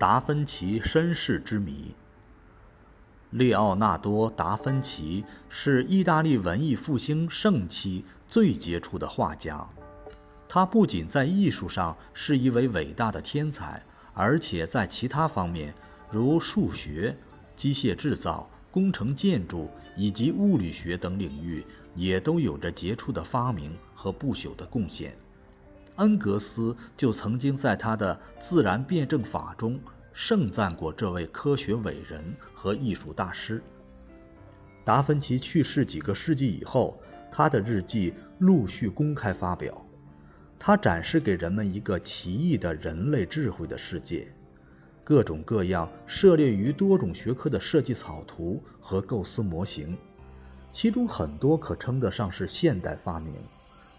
达芬奇身世之谜。列奥纳多·达芬奇是意大利文艺复兴盛期最杰出的画家。他不仅在艺术上是一位伟大的天才，而且在其他方面，如数学、机械制造、工程建筑以及物理学等领域，也都有着杰出的发明和不朽的贡献。恩格斯就曾经在他的《自然辩证法》中盛赞过这位科学伟人和艺术大师。达芬奇去世几个世纪以后，他的日记陆续公开发表。他展示给人们一个奇异的人类智慧的世界，各种各样涉猎于多种学科的设计草图和构思模型，其中很多可称得上是现代发明，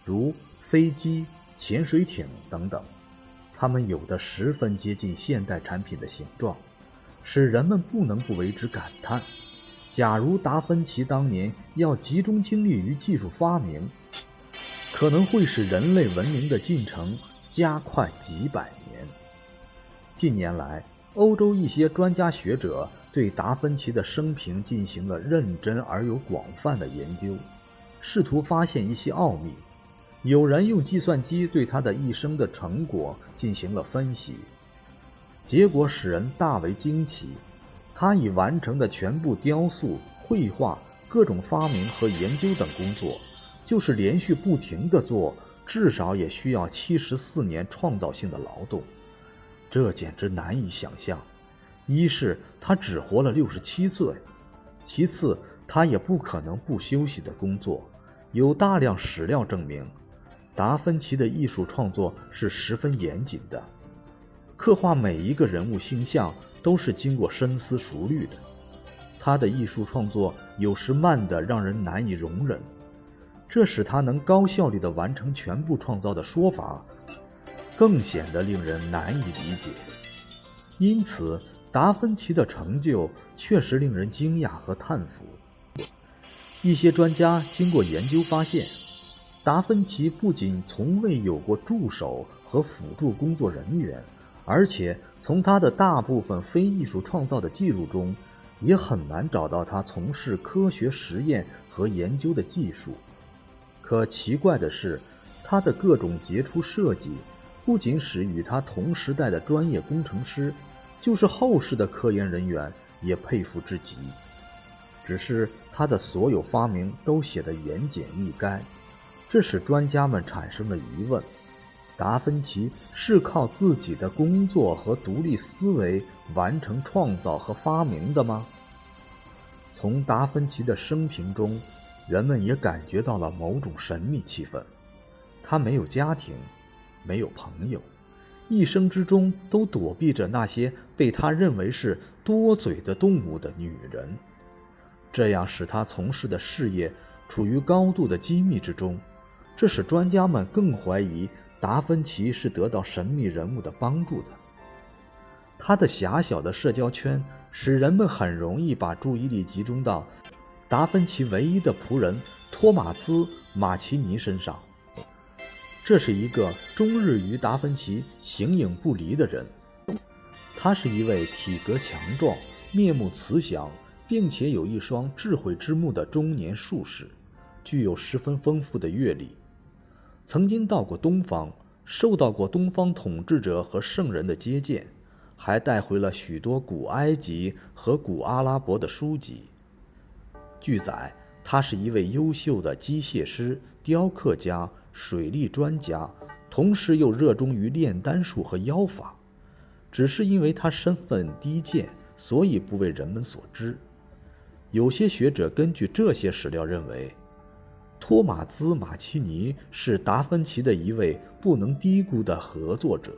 如飞机。潜水艇等等，它们有的十分接近现代产品的形状，使人们不能不为之感叹。假如达芬奇当年要集中精力于技术发明，可能会使人类文明的进程加快几百年。近年来，欧洲一些专家学者对达芬奇的生平进行了认真而又广泛的研究，试图发现一些奥秘。有人用计算机对他的一生的成果进行了分析，结果使人大为惊奇。他已完成的全部雕塑、绘画、各种发明和研究等工作，就是连续不停地做，至少也需要七十四年创造性的劳动。这简直难以想象。一是他只活了六十七岁，其次他也不可能不休息的工作。有大量史料证明。达芬奇的艺术创作是十分严谨的，刻画每一个人物形象都是经过深思熟虑的。他的艺术创作有时慢得让人难以容忍，这使他能高效率地完成全部创造的说法，更显得令人难以理解。因此，达芬奇的成就确实令人惊讶和叹服。一些专家经过研究发现。达芬奇不仅从未有过助手和辅助工作人员，而且从他的大部分非艺术创造的记录中，也很难找到他从事科学实验和研究的技术。可奇怪的是，他的各种杰出设计，不仅使与他同时代的专业工程师，就是后世的科研人员也佩服至极。只是他的所有发明都写得言简意赅。这使专家们产生了疑问：达芬奇是靠自己的工作和独立思维完成创造和发明的吗？从达芬奇的生平中，人们也感觉到了某种神秘气氛。他没有家庭，没有朋友，一生之中都躲避着那些被他认为是多嘴的动物的女人，这样使他从事的事业处于高度的机密之中。这使专家们更怀疑达芬奇是得到神秘人物的帮助的。他的狭小的社交圈使人们很容易把注意力集中到达芬奇唯一的仆人托马斯·马奇尼身上。这是一个终日与达芬奇形影不离的人。他是一位体格强壮、面目慈祥，并且有一双智慧之目的中年术士，具有十分丰富的阅历。曾经到过东方，受到过东方统治者和圣人的接见，还带回了许多古埃及和古阿拉伯的书籍。据载，他是一位优秀的机械师、雕刻家、水利专家，同时又热衷于炼丹术和妖法。只是因为他身份低贱，所以不为人们所知。有些学者根据这些史料认为。托马兹·马奇尼是达芬奇的一位不能低估的合作者。